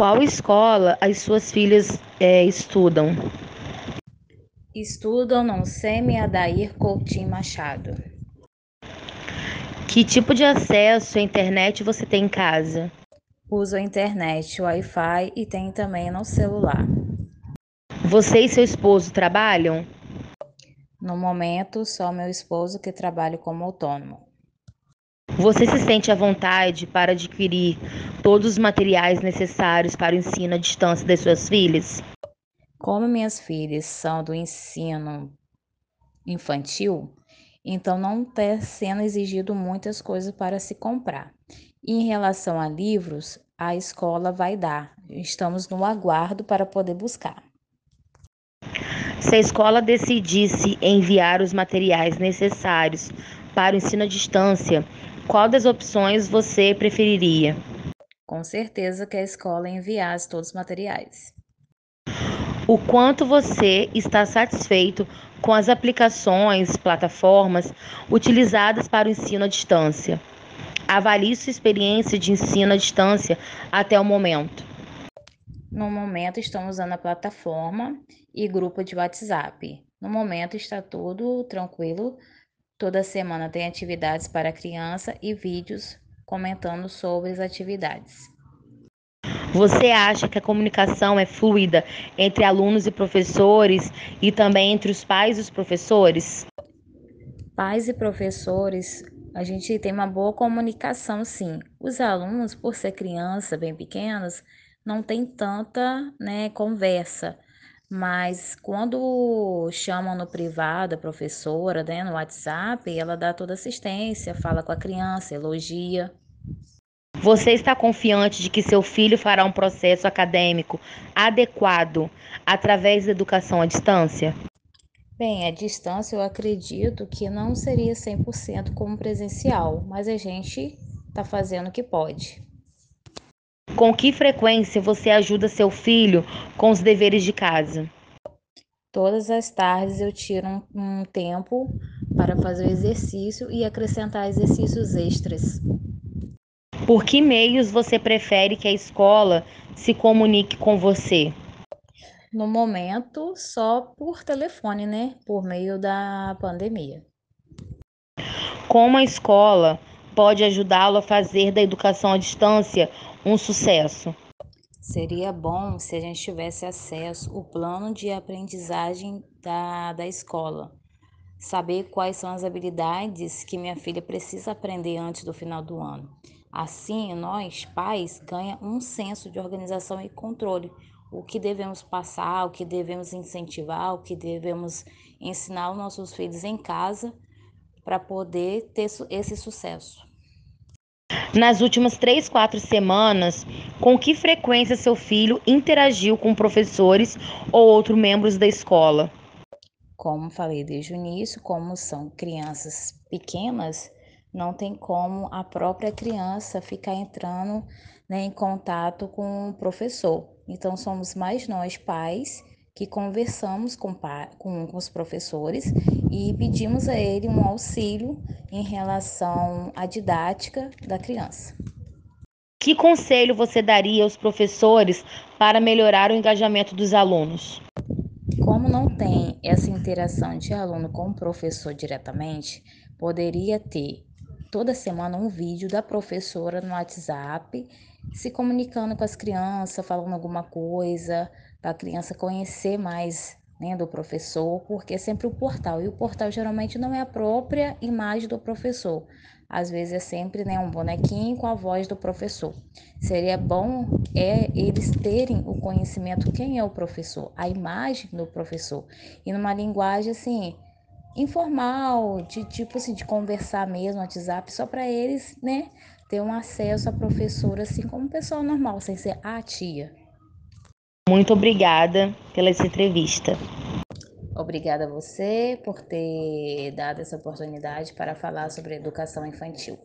qual escola as suas filhas é, estudam? Estudam no SEMI Adair Coutinho Machado. Que tipo de acesso à internet você tem em casa? Uso a internet, Wi-Fi e tem também no celular. Você e seu esposo trabalham? No momento, só meu esposo que trabalha como autônomo. Você se sente à vontade para adquirir todos os materiais necessários para o ensino à distância das suas filhas? Como minhas filhas são do ensino infantil, então não está sendo exigido muitas coisas para se comprar. E em relação a livros, a escola vai dar. Estamos no aguardo para poder buscar. Se a escola decidisse enviar os materiais necessários para o ensino à distância, qual das opções você preferiria? Com certeza que a escola enviasse todos os materiais. O quanto você está satisfeito com as aplicações, plataformas utilizadas para o ensino à distância? Avalie sua experiência de ensino à distância até o momento. No momento, estamos usando a plataforma e grupo de WhatsApp. No momento, está tudo tranquilo. Toda semana tem atividades para criança e vídeos comentando sobre as atividades. Você acha que a comunicação é fluida entre alunos e professores e também entre os pais e os professores? Pais e professores, a gente tem uma boa comunicação, sim. Os alunos, por ser criança, bem pequenos, não tem tanta né, conversa. Mas quando chamam no privado a professora, né, no WhatsApp, ela dá toda assistência, fala com a criança, elogia. Você está confiante de que seu filho fará um processo acadêmico adequado através da educação à distância? Bem, à distância eu acredito que não seria 100% como presencial, mas a gente está fazendo o que pode. Com que frequência você ajuda seu filho com os deveres de casa? Todas as tardes eu tiro um, um tempo para fazer o exercício e acrescentar exercícios extras. Por que meios você prefere que a escola se comunique com você? No momento, só por telefone, né? Por meio da pandemia. Como a escola pode ajudá-lo a fazer da educação à distância um sucesso? Seria bom se a gente tivesse acesso ao plano de aprendizagem da, da escola. Saber quais são as habilidades que minha filha precisa aprender antes do final do ano. Assim, nós, pais, ganha um senso de organização e controle. O que devemos passar, o que devemos incentivar, o que devemos ensinar aos nossos filhos em casa para poder ter esse sucesso. Nas últimas três, quatro semanas, com que frequência seu filho interagiu com professores ou outros membros da escola? Como falei desde o início, como são crianças pequenas, não tem como a própria criança ficar entrando né, em contato com o professor. Então, somos mais nós, pais, que conversamos com, com, com, os professores e pedimos a ele um auxílio em relação à didática da criança. Que conselho você daria aos professores para melhorar o engajamento dos alunos? Como não tem essa interação de aluno com o professor diretamente, poderia ter toda semana um vídeo da professora no WhatsApp se comunicando com as crianças, falando alguma coisa, para a criança conhecer mais né, do professor, porque é sempre o portal. E o portal geralmente não é a própria imagem do professor. Às vezes é sempre né, um bonequinho com a voz do professor. Seria bom é eles terem o conhecimento quem é o professor, a imagem do professor. E numa linguagem assim informal, de tipo assim, de conversar mesmo, WhatsApp, só para eles, né, ter um acesso à professora assim como pessoa normal, sem ser a tia. Muito obrigada pela essa entrevista. Obrigada a você por ter dado essa oportunidade para falar sobre educação infantil.